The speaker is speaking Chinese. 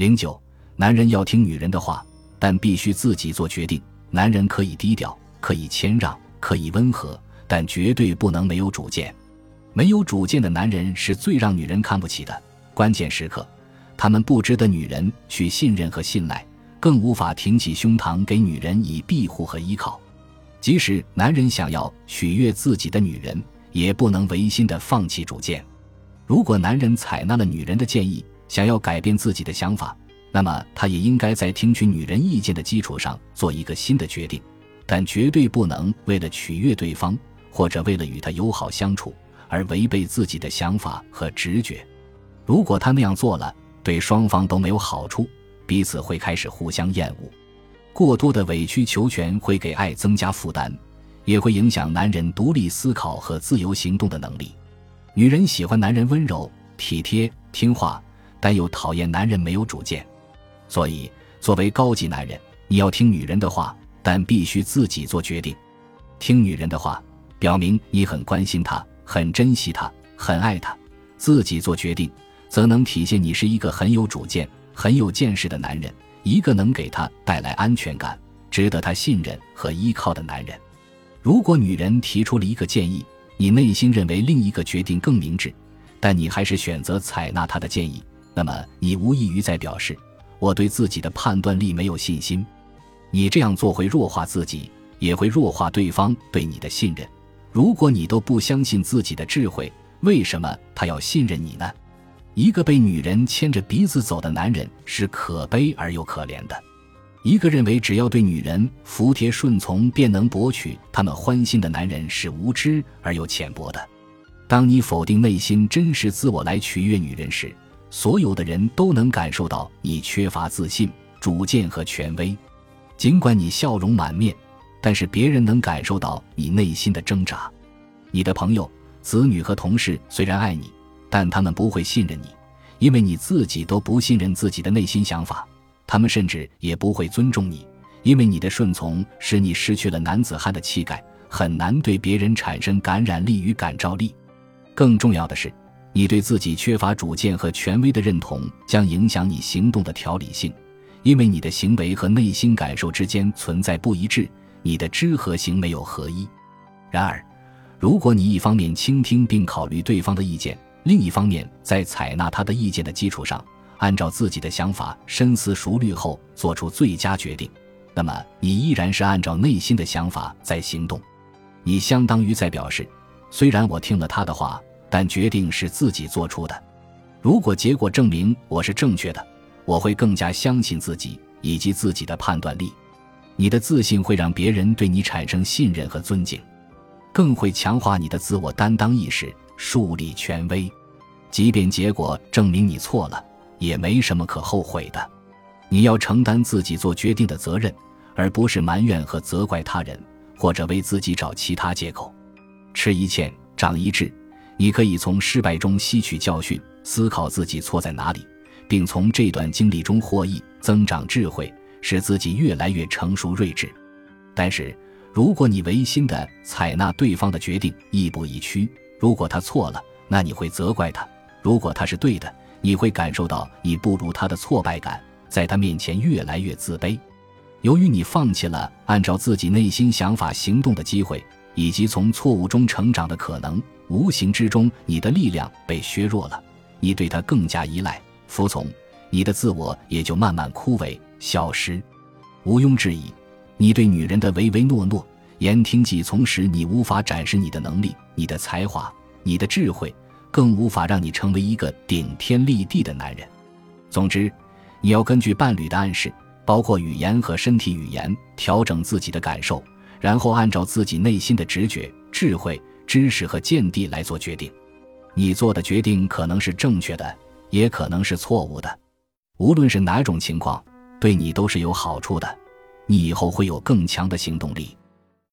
零九，男人要听女人的话，但必须自己做决定。男人可以低调，可以谦让，可以温和，但绝对不能没有主见。没有主见的男人是最让女人看不起的。关键时刻，他们不值得女人去信任和信赖，更无法挺起胸膛给女人以庇护和依靠。即使男人想要取悦自己的女人，也不能违心的放弃主见。如果男人采纳了女人的建议，想要改变自己的想法，那么他也应该在听取女人意见的基础上做一个新的决定，但绝对不能为了取悦对方或者为了与他友好相处而违背自己的想法和直觉。如果他那样做了，对双方都没有好处，彼此会开始互相厌恶。过多的委曲求全会给爱增加负担，也会影响男人独立思考和自由行动的能力。女人喜欢男人温柔、体贴、听话，但又讨厌男人没有主见。所以，作为高级男人，你要听女人的话，但必须自己做决定。听女人的话，表明你很关心她、很珍惜她、很爱她；自己做决定，则能体现你是一个很有主见、很有见识的男人，一个能给她带来安全感、值得她信任和依靠的男人。如果女人提出了一个建议，你内心认为另一个决定更明智，但你还是选择采纳她的建议，那么你无异于在表示。我对自己的判断力没有信心，你这样做会弱化自己，也会弱化对方对你的信任。如果你都不相信自己的智慧，为什么他要信任你呢？一个被女人牵着鼻子走的男人是可悲而又可怜的。一个认为只要对女人服帖顺从便能博取他们欢心的男人是无知而又浅薄的。当你否定内心真实自我来取悦女人时，所有的人都能感受到你缺乏自信、主见和权威。尽管你笑容满面，但是别人能感受到你内心的挣扎。你的朋友、子女和同事虽然爱你，但他们不会信任你，因为你自己都不信任自己的内心想法。他们甚至也不会尊重你，因为你的顺从使你失去了男子汉的气概，很难对别人产生感染力与感召力。更重要的是。你对自己缺乏主见和权威的认同，将影响你行动的条理性，因为你的行为和内心感受之间存在不一致，你的知和行没有合一。然而，如果你一方面倾听并考虑对方的意见，另一方面在采纳他的意见的基础上，按照自己的想法深思熟虑后做出最佳决定，那么你依然是按照内心的想法在行动。你相当于在表示，虽然我听了他的话。但决定是自己做出的。如果结果证明我是正确的，我会更加相信自己以及自己的判断力。你的自信会让别人对你产生信任和尊敬，更会强化你的自我担当意识，树立权威。即便结果证明你错了，也没什么可后悔的。你要承担自己做决定的责任，而不是埋怨和责怪他人，或者为自己找其他借口。吃一堑，长一智。你可以从失败中吸取教训，思考自己错在哪里，并从这段经历中获益，增长智慧，使自己越来越成熟睿智。但是，如果你违心的采纳对方的决定，亦步亦趋，如果他错了，那你会责怪他；如果他是对的，你会感受到你不如他的挫败感，在他面前越来越自卑。由于你放弃了按照自己内心想法行动的机会。以及从错误中成长的可能，无形之中，你的力量被削弱了，你对他更加依赖、服从，你的自我也就慢慢枯萎、消失。毋庸置疑，你对女人的唯唯诺诺、言听计从时，你无法展示你的能力、你的才华、你的智慧，更无法让你成为一个顶天立地的男人。总之，你要根据伴侣的暗示，包括语言和身体语言，调整自己的感受。然后按照自己内心的直觉、智慧、知识和见地来做决定。你做的决定可能是正确的，也可能是错误的。无论是哪种情况，对你都是有好处的。你以后会有更强的行动力。